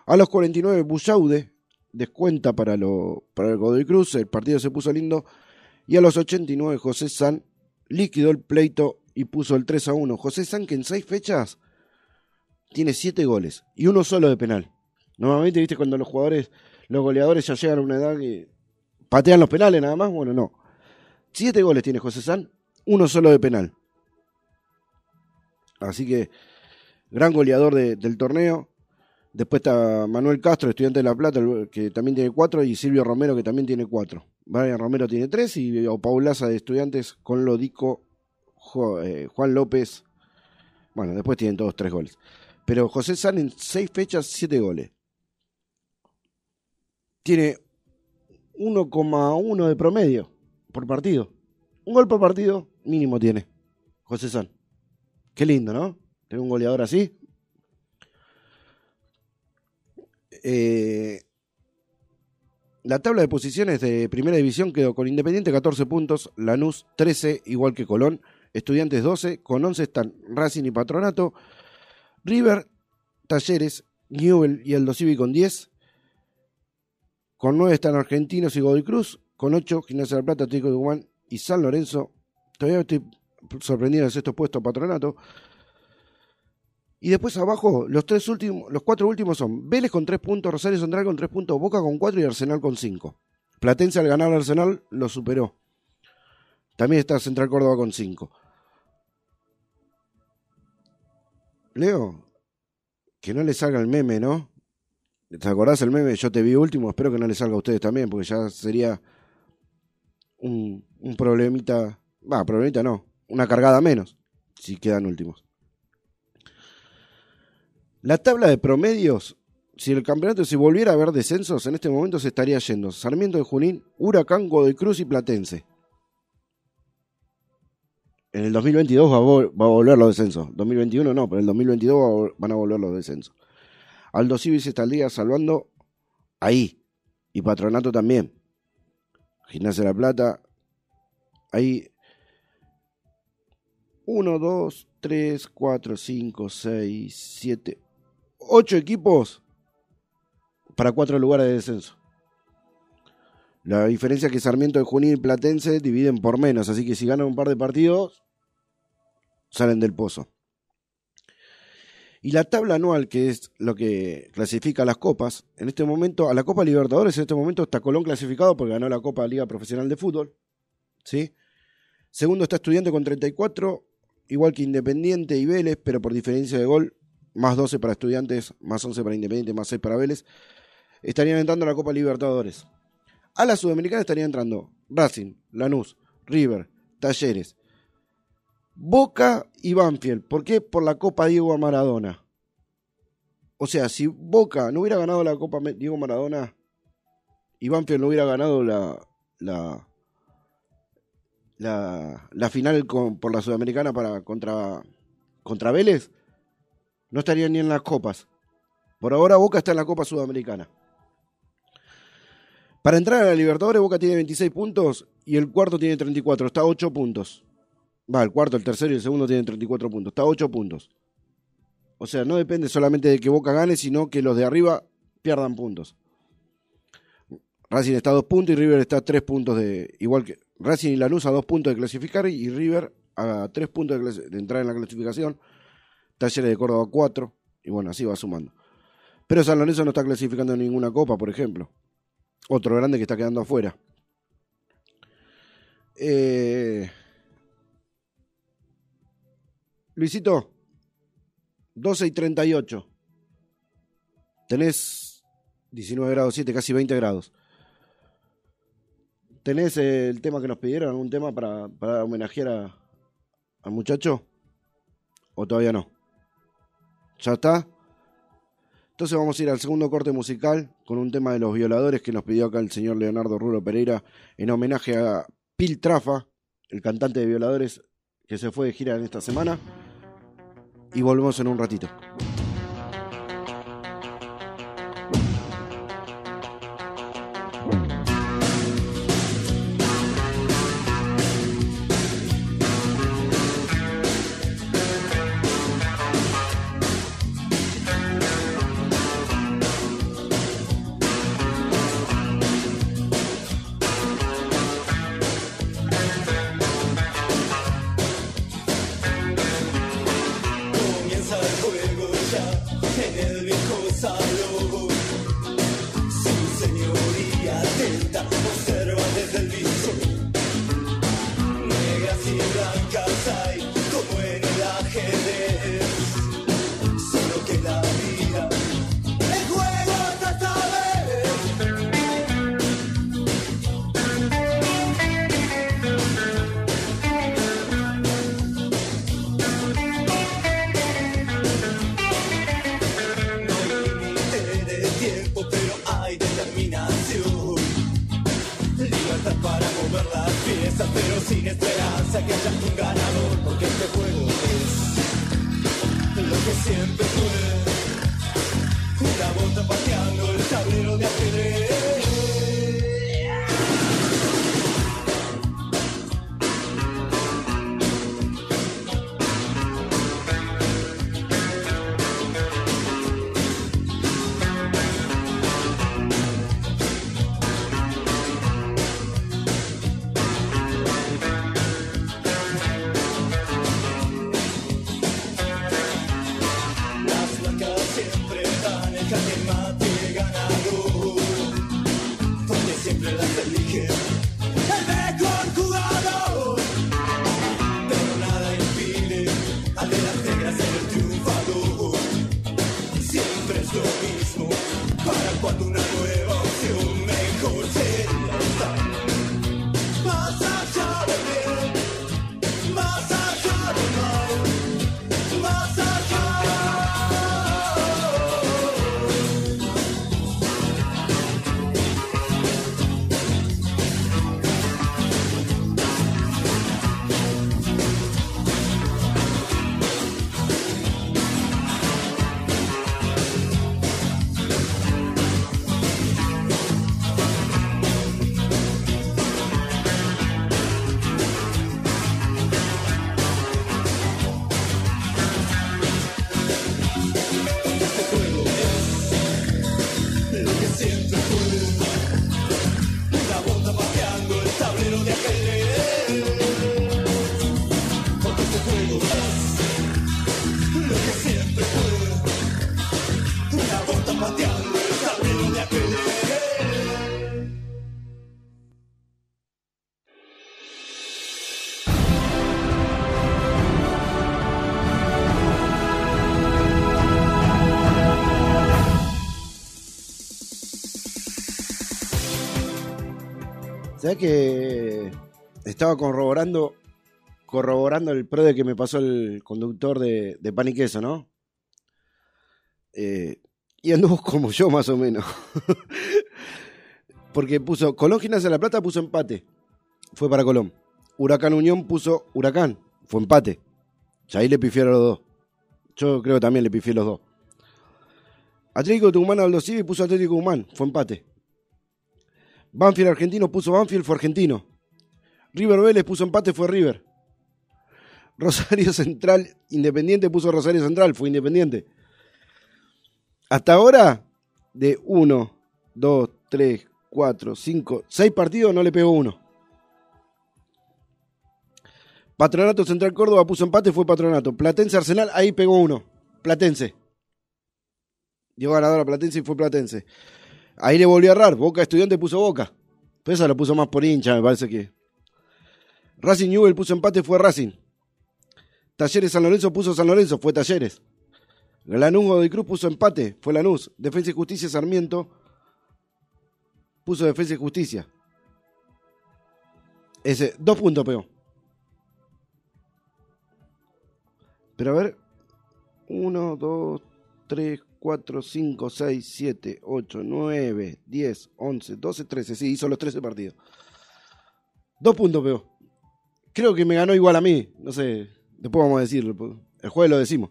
A: A los 49, Bullaude descuenta para, lo, para el Godoy Cruz, el partido se puso lindo. Y a los 89, José San liquidó el pleito y puso el 3 a 1. José San, que en seis fechas tiene 7 goles y uno solo de penal. Normalmente, viste, cuando los jugadores, los goleadores ya llegan a una edad que patean los penales nada más, bueno, no. 7 goles tiene José San uno solo de penal. Así que gran goleador de- del torneo. Después está Manuel Castro, estudiante de La Plata, que también tiene cuatro, y Silvio Romero, que también tiene cuatro. Brian Romero tiene tres, y Paulaza de estudiantes con Lodico, eh, Juan López. Bueno, después tienen todos tres goles. Pero José San en seis fechas, siete goles. Tiene 1,1 de promedio por partido. Un gol por partido mínimo tiene José San. Qué lindo, ¿no? Tener un goleador así. Eh, la tabla de posiciones de primera división quedó con Independiente 14 puntos, Lanús 13, igual que Colón, Estudiantes 12, con 11 están Racing y Patronato, River, Talleres, Newell y Aldo Civi con 10, con 9 están Argentinos y Godoy Cruz, con 8 Gimnasia del Plata, Atlético de Tucumán y San Lorenzo. Todavía estoy sorprendido del sexto puesto Patronato. Y después abajo, los tres últimos, los cuatro últimos son Vélez con 3 puntos, Rosario Central con 3 puntos, Boca con 4 y Arsenal con 5. Platense al ganar al Arsenal lo superó. También está Central Córdoba con 5. Leo, que no le salga el meme, ¿no? ¿Te acordás el meme? Yo te vi último, espero que no le salga a ustedes también, porque ya sería un, un problemita, va, problemita no, una cargada menos, si quedan últimos. La tabla de promedios, si el campeonato se volviera a ver descensos, en este momento se estaría yendo Sarmiento de Junín, Huracán, Godoy Cruz y Platense. En el 2022 va a, volver los descensos. 2021 no, pero en el 2022 va a vol- van a volver los descensos. Aldo Civis día salvando ahí. Y Patronato también. Gimnasia de la Plata. Ahí. 1, 2, 3, 4, 5, 6, 7, 8 equipos para 4 lugares de descenso. La diferencia es que Sarmiento de Junín y Platense dividen por menos, así que si ganan un par de partidos, salen del pozo. Y la tabla anual, que es lo que clasifica las copas, en este momento, a la Copa Libertadores, en este momento está Colón clasificado porque ganó la Copa Liga Profesional de Fútbol. ¿sí? Segundo está Estudiante con 34, igual que Independiente y Vélez, pero por diferencia de gol, más 12 para Estudiantes, más 11 para Independiente, más 6 para Vélez. Estarían entrando a la Copa Libertadores. A la Sudamericana estarían entrando Racing, Lanús, River, Talleres, Boca y Banfield. ¿Por qué? Por la Copa Diego Maradona. O sea, si Boca no hubiera ganado la Copa Diego Maradona y Banfield no hubiera ganado la, la, la, la final con- por la Sudamericana para, contra, contra Vélez, no estarían ni en las copas. Por ahora Boca está en la Copa Sudamericana. Para entrar a la Libertadores, Boca tiene 26 puntos y el cuarto tiene 34. Está a 8 puntos. Va, el cuarto, el tercero y el segundo tienen 34 puntos. Está a 8 puntos. O sea, no depende solamente de que Boca gane, sino que los de arriba pierdan puntos. Racing está a 2 puntos y River está a 3 puntos de. Igual que Racing y Lanús a 2 puntos de clasificar y River a 3 puntos de entrar en la clasificación. Talleres de Córdoba 4. Y bueno, así va sumando. Pero San Lorenzo no está clasificando en ninguna copa, por ejemplo. Otro grande que está quedando afuera. Eh, Luisito, 12 y 38. Tenés 19 grados 7, casi 20 grados. ¿Tenés eh, el tema que nos pidieron? ¿Algún tema para, para homenajear a- al muchacho? ¿O todavía no? ¿Ya está? Entonces vamos a ir al segundo corte musical con un tema de los violadores que nos pidió acá el señor Leonardo Ruro Pereira en homenaje a Pil Trafa, el cantante de violadores que se fue de gira en esta semana. Y volvemos en un ratito. ¿Sabes que estaba corroborando corroborando el pro de que me pasó el conductor de, de pan y queso, ¿no? Eh, y anduvo como yo, más o menos. Porque puso Colón Gimnasia de la Plata puso empate. Fue para Colón. Huracán Unión puso Huracán. Fue empate. Y ahí le pifiaron los dos. Yo creo que también le pifié los dos. Atlético Tucumán Aldo Civi puso Atlético Tucumán. Fue empate. Banfield Argentino puso Banfield. Fue argentino. River Vélez puso empate. Fue River. Rosario Central Independiente puso Rosario Central. Fue Independiente. Hasta ahora, de 1, 2, 3, 4, 5, 6 partidos no le pegó uno. Patronato Central Córdoba puso empate, fue Patronato. Platense Arsenal, ahí pegó uno. Platense. Llegó ganador a Platense y fue Platense. Ahí le volvió a errar. Boca Estudiante puso Boca. Pero esa lo puso más por hincha, me parece que. Racing Newell puso empate, fue Racing. Talleres San Lorenzo puso San Lorenzo, fue Talleres. Lanús Godoy Cruz puso empate, fue Lanús. Defensa y Justicia Sarmiento puso Defensa y Justicia. Ese, dos puntos pegó. Pero a ver. 1, 2, 3, 4, 5, 6, 7, 8, 9, 10, 11, 12, 13. Sí, hizo los 13 partidos. Dos puntos pegó. Creo que me ganó igual a mí. No sé. Después vamos a decirlo. El jueves lo decimos.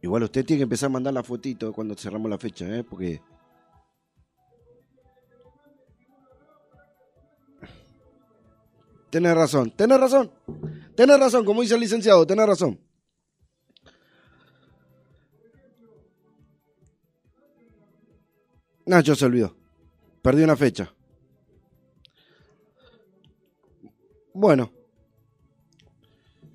A: Igual usted tiene que empezar a mandar la fotito cuando cerramos la fecha, ¿eh? Porque. Tenés razón, tenés razón. Tenés razón, como dice el licenciado, tenés razón. Nacho se olvidó. Perdí una fecha. Bueno.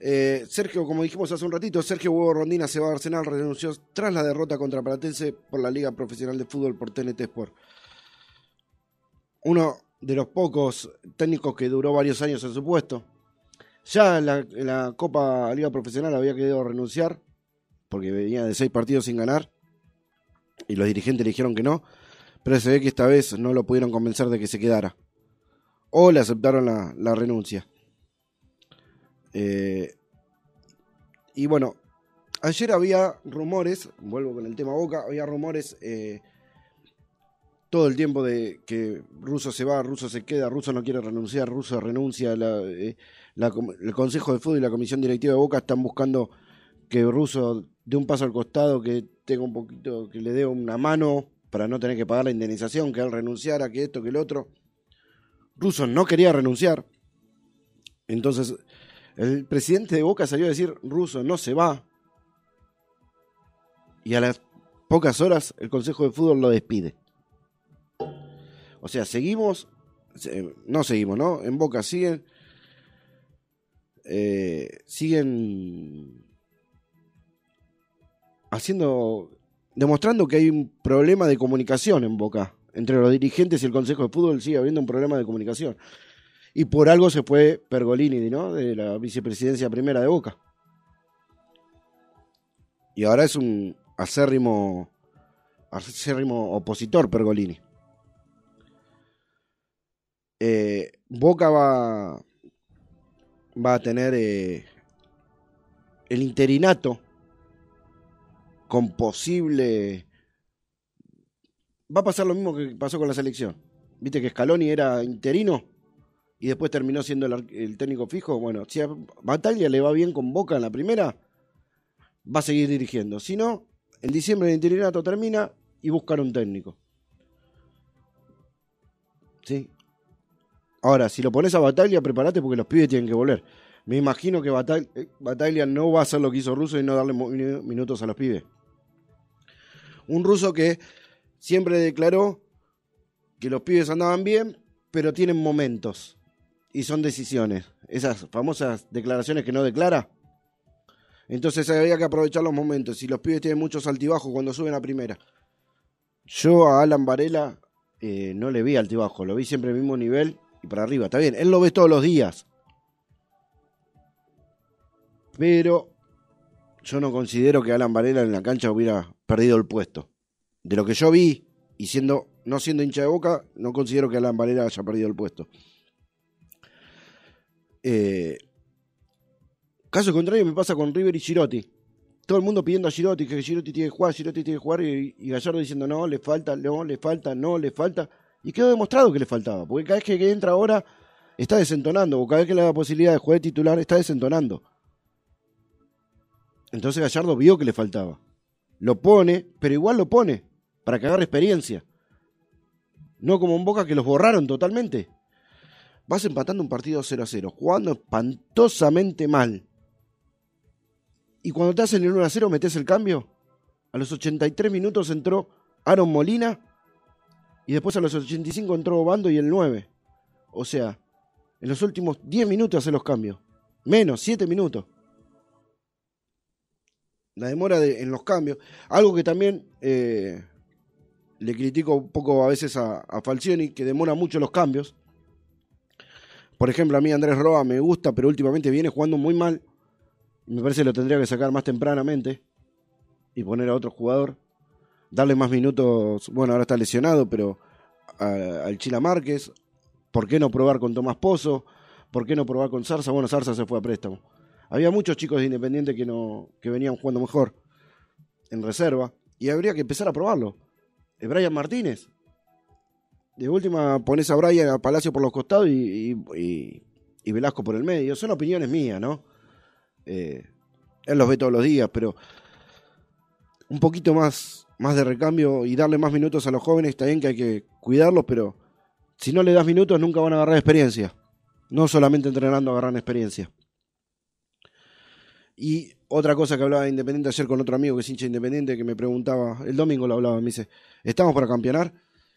A: Eh, Sergio, como dijimos hace un ratito, Sergio Huevo Rondina se va a Arsenal, renunció tras la derrota contra Platense por la Liga Profesional de Fútbol por TNT Sport. Uno de los pocos técnicos que duró varios años en su puesto. Ya la, en la Copa Liga Profesional había querido renunciar porque venía de seis partidos sin ganar y los dirigentes le dijeron que no, pero se ve que esta vez no lo pudieron convencer de que se quedara o le aceptaron la, la renuncia. Eh, y bueno, ayer había rumores, vuelvo con el tema Boca, había rumores eh, todo el tiempo de que Russo se va, Russo se queda, Russo no quiere renunciar, Russo renuncia, eh, el Consejo de Fútbol y la Comisión Directiva de Boca están buscando que Russo dé un paso al costado, que tenga un poquito, que le dé una mano para no tener que pagar la indemnización, que él renunciara, que esto, que el otro. Russo no quería renunciar. Entonces, el presidente de Boca salió a decir, Russo no se va. Y a las pocas horas el Consejo de Fútbol lo despide. O sea, seguimos, se- no seguimos, ¿no? En Boca siguen, eh, siguen haciendo, demostrando que hay un problema de comunicación en Boca. Entre los dirigentes y el Consejo de Fútbol sigue habiendo un problema de comunicación. Y por algo se fue Pergolini, ¿no? De la vicepresidencia primera de Boca. Y ahora es un acérrimo, acérrimo opositor Pergolini. Eh, Boca va, va a tener eh, el interinato con posible... Va a pasar lo mismo que pasó con la selección. Viste que Scaloni era interino y después terminó siendo el, el técnico fijo. Bueno, si a Batalla le va bien con Boca en la primera, va a seguir dirigiendo. Si no, en diciembre el interinato termina y buscan un técnico. ¿Sí? Ahora, si lo pones a Bataglia, prepárate porque los pibes tienen que volver. Me imagino que eh, Bataglia no va a hacer lo que hizo Russo y no darle minutos a los pibes. Un ruso que siempre declaró que los pibes andaban bien, pero tienen momentos y son decisiones. Esas famosas declaraciones que no declara. Entonces había que aprovechar los momentos. Si los pibes tienen muchos altibajos cuando suben a primera. Yo a Alan Varela eh, no le vi altibajo, lo vi siempre al mismo nivel y para arriba. Está bien, él lo ve todos los días. Pero yo no considero que Alan Varela en la cancha hubiera perdido el puesto. De lo que yo vi, y siendo no siendo hincha de boca, no considero que Alan Varela haya perdido el puesto. Eh, caso contrario me pasa con River y Girotti. Todo el mundo pidiendo a Girotti que Girotti tiene que jugar, Girotti tiene que jugar, y, Gallardo diciendo no, le falta, no, le falta, no, le falta. Y quedó demostrado que le faltaba, porque cada vez que entra ahora está desentonando, o cada vez que le da la posibilidad de jugar de titular está desentonando. Entonces Gallardo vio que le faltaba. Lo pone, pero igual lo pone, para que agarre experiencia. No como en Boca que los borraron totalmente. Vas empatando un partido 0 a 0, jugando espantosamente mal. Y cuando te hacen el 1 a 0, metes el cambio. A los 83 minutos entró Aaron Molina. Y después a los 85 entró Bando y el 9. O sea, en los últimos 10 minutos hace los cambios. Menos, 7 minutos. La demora de- en los cambios. Algo que también eh, le critico un poco a veces a, a Falcioni, que demora mucho los cambios. Por ejemplo, a mí Andrés Roa me gusta, pero últimamente viene jugando muy mal. Me parece que lo tendría que sacar más tempranamente y poner a otro jugador. Darle más minutos. Bueno, ahora está lesionado, pero al Chila Márquez. ¿Por qué no probar con Tomás Pozo? ¿Por qué no probar con Zarza? Bueno, Zarza se fue a préstamo. Había muchos chicos de Independiente que, no, que venían jugando mejor en reserva. Y habría que empezar a probarlo. Eh, Brian Martínez. De última pones a Brian a Palacio por los costados y- y Velasco por el medio. Son opiniones mías, ¿no? Eh, él los ve todos los días, pero un poquito más, más de recambio y darle más minutos a los jóvenes. Está bien que hay que cuidarlos, pero si no le das minutos nunca van a agarrar experiencia. No solamente entrenando agarran experiencia. Y otra cosa que hablaba de Independiente ayer con otro amigo que es hincha de Independiente que me preguntaba, el domingo lo hablaba, me dice, ¿estamos para campeonar?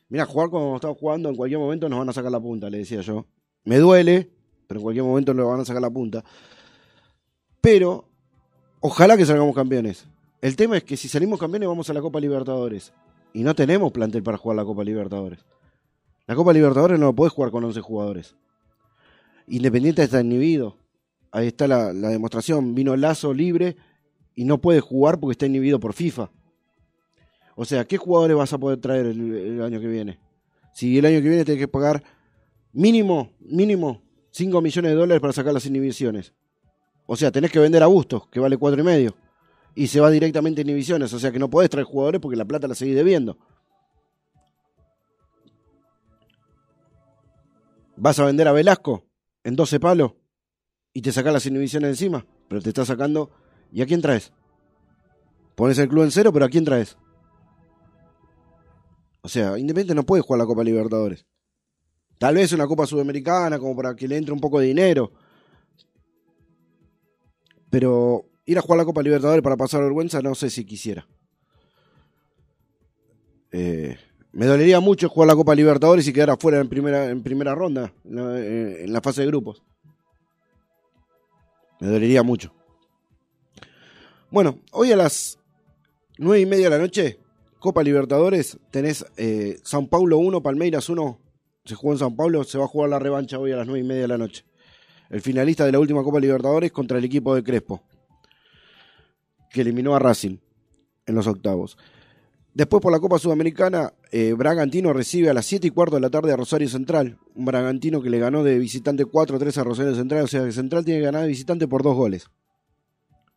A: Mira, jugar como estamos jugando, en cualquier momento nos van a sacar la punta, le decía yo. Me duele, pero en cualquier momento nos van a sacar la punta. Pero, ojalá que salgamos campeones. El tema es que si salimos campeones vamos a la Copa Libertadores. Y no tenemos plantel para jugar la Copa Libertadores. La Copa Libertadores no lo podés jugar con 11 jugadores. Independiente está inhibido. Ahí está la, demostración. Vino Lazo libre y no puede jugar porque está inhibido por FIFA. O sea, ¿qué jugadores vas a poder traer el, el año que viene? Si el año que viene tenés que pagar mínimo, mínimo 5 millones de dólares para sacar las inhibiciones. O sea, tenés que vender a Bustos, que vale cuatro y medio. Y se va directamente a inhibiciones. O sea que no podés traer jugadores porque la plata la seguís debiendo. ¿Vas a vender a Velasco en 12 palos y te sacas las inhibiciones encima? Pero te está sacando. ¿Y a quién traes? Pones el club en cero, pero ¿a quién traes? O sea, Independiente no puede jugar la Copa Libertadores. Tal vez una Copa Sudamericana, como para que le entre un poco de dinero. Pero ir a jugar la Copa Libertadores para pasar vergüenza, no sé si quisiera. Eh, me dolería mucho jugar la Copa Libertadores y quedar afuera en primera, en primera ronda, en la fase de grupos. Me dolería mucho. Bueno, hoy a las nueve y media de la noche, Copa Libertadores, tenés eh, San Paulo 1, Palmeiras 1. Se jugó en San Paulo, se va a jugar la revancha hoy a las nueve y media de la noche. El finalista de la última Copa Libertadores contra el equipo de Crespo, que eliminó a Racing en los octavos. Después por la Copa Sudamericana, eh, Bragantino recibe a las 7 y cuarto de la tarde a Rosario Central. Un Bragantino que le ganó de visitante 4-3 a Rosario Central. O sea que Central tiene que ganar de visitante por dos goles.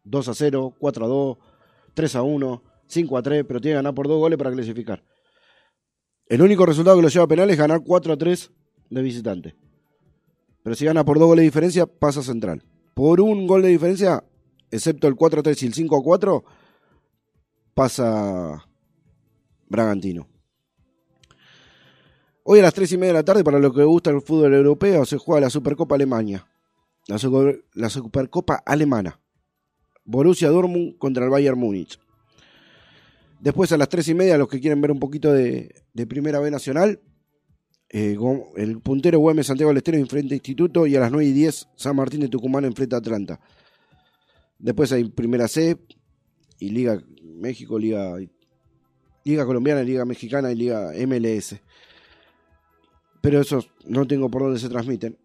A: 2 a 0, 4 a 2, 3 a 1, 5 a 3, pero tiene que ganar por dos goles para clasificar. El único resultado que lo lleva a penal es ganar 4 a 3 de visitante. Pero si gana por dos goles de diferencia, pasa Central. Por un gol de diferencia, excepto el 4 a 3 y el 5 a 4, pasa Bragantino. Hoy a las 3 y media de la tarde, para los que gusta el fútbol europeo, se juega la Supercopa Alemania. La, Super- la Supercopa Alemana. Borussia Dortmund contra el Bayern Múnich. Después a las 3 y media, los que quieren ver un poquito de, Primera B Nacional, eh, el puntero Güemes Santiago del Estero enfrenta Instituto y a las 9 y 10 San Martín de Tucumán enfrenta Atlanta. Después hay Primera C y Liga México, Liga Liga Colombiana, Liga Mexicana y Liga MLS. Pero esos no tengo por dónde se transmiten.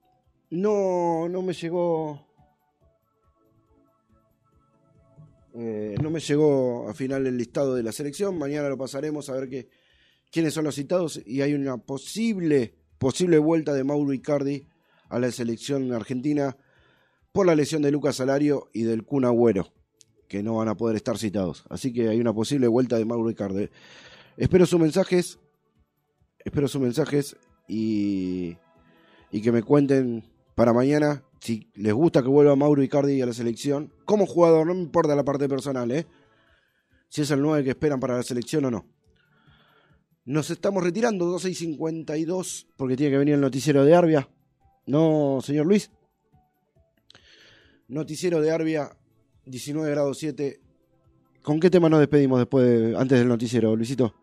A: No, no me llegó. eh, no me llegó al final el listado de la selección. Mañana lo pasaremos a ver qué, quiénes son los citados. Y hay una posible, posible vuelta de Mauro Icardi a la selección argentina por la lesión de Lucas Salario y del Kun Agüero que no van a poder estar citados. Así que hay una posible vuelta de Mauro Icardi. Espero sus mensajes. Espero sus mensajes y, y que me cuenten para mañana si les gusta que vuelva Mauro Icardi a la selección. Como jugador, no me importa la parte personal, ¿eh? Si es el 9 que esperan para la selección o no. Nos estamos retirando, 12 y 52, porque tiene que venir el noticiero de Arbia. No, señor Luis. Noticiero de Arbia, 19 grados 7. ¿Con qué tema nos despedimos después de- antes del noticiero, Luisito?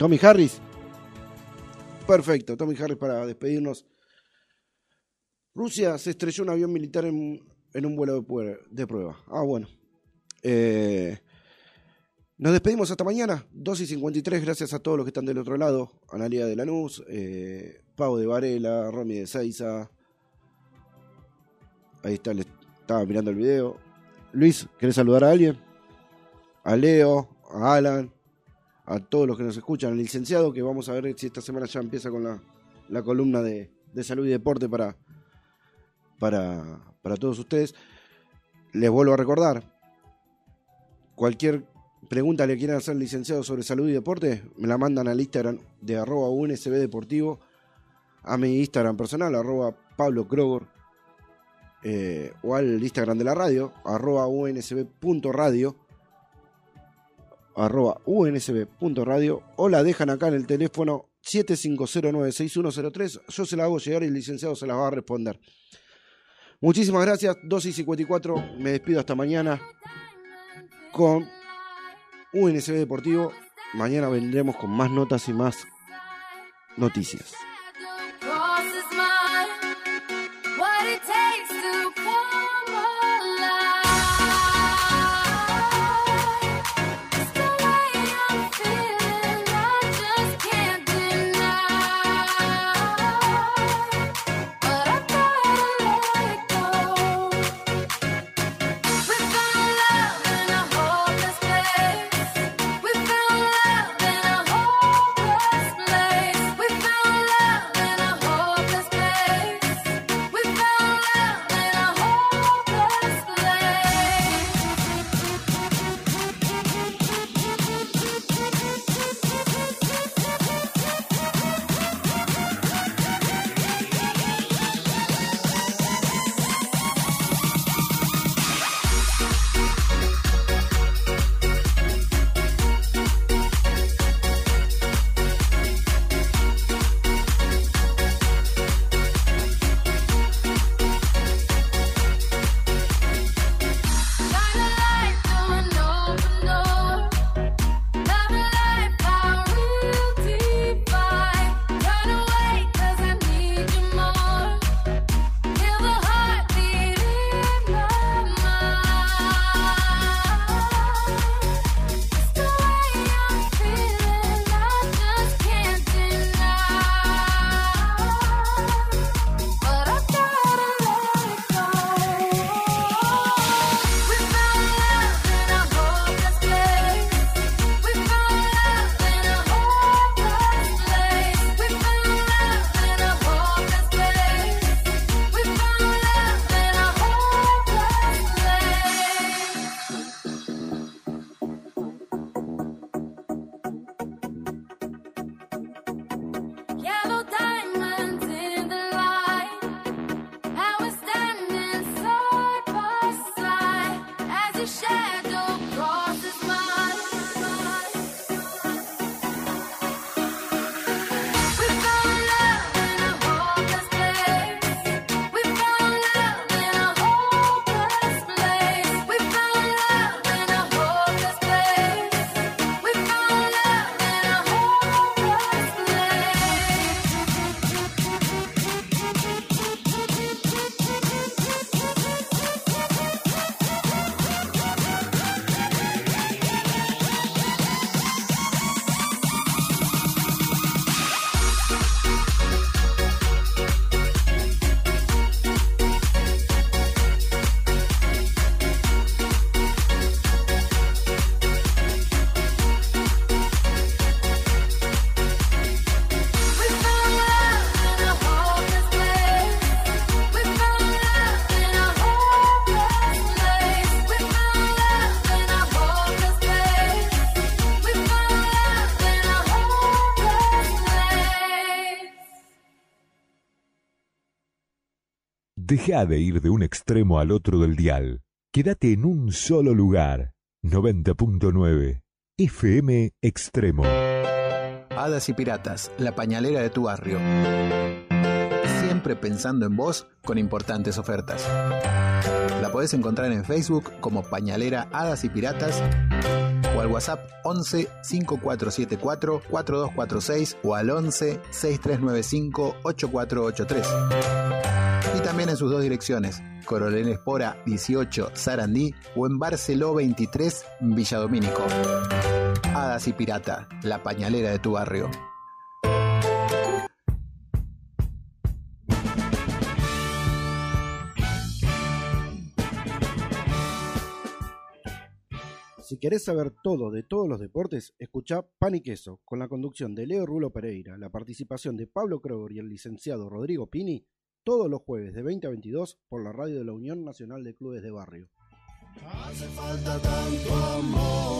A: Tommy Harris. Perfecto, Tommy Harris para despedirnos. Rusia se estrelló un avión militar en, en un vuelo de, prueba. Ah, bueno. Eh, nos despedimos hasta mañana, 2 y 53. Gracias a todos los que están del otro lado. Analia de Lanús, eh, Pau de Varela, Romy de Seiza. Ahí está, le estaba mirando el video. Luis, ¿querés saludar a alguien? A Leo, a Alan, a todos los que nos escuchan, al licenciado, que vamos a ver si esta semana ya empieza con la, la columna de, de salud y deporte para, para, para todos ustedes. Les vuelvo a recordar, cualquier pregunta le quieran hacer licenciado sobre salud y deporte, me la mandan al Instagram de arroba UNSB Deportivo, a mi Instagram personal, arroba Pablo Kroger, eh, o al Instagram de la radio, arroba unsb.radio, arroba unsb.radio, o la dejan acá en el teléfono 75096103, yo se la hago llegar y el licenciado se la va a responder. Muchísimas gracias, 12 y 54, me despido hasta mañana con UNSB Deportivo. Mañana vendremos con más notas y más noticias.
B: Deja de ir de un extremo al otro del dial. Quédate en un solo lugar. 90.9 FM Extremo.
D: Hadas y Piratas, la pañalera de tu barrio. Siempre pensando en vos con importantes ofertas. La podés encontrar en Facebook como Pañalera Hadas y Piratas o al WhatsApp 11 5474 4246 o al 11 6395 8483. Y también en sus dos direcciones, Coronel Espora 18 Sarandí o en Barceló 23 Villadomínico. Hadas y Pirata, la pañalera de tu barrio.
A: Si querés saber todo de todos los deportes, escuchá Pan y Queso, con la conducción de Leo Rulo Pereira, la participación de Pablo Kroger y el licenciado Rodrigo Pini, todos los jueves de 20 a 22 por la radio de la Unión Nacional de Clubes de Barrio.
E: Hace falta tanto amor.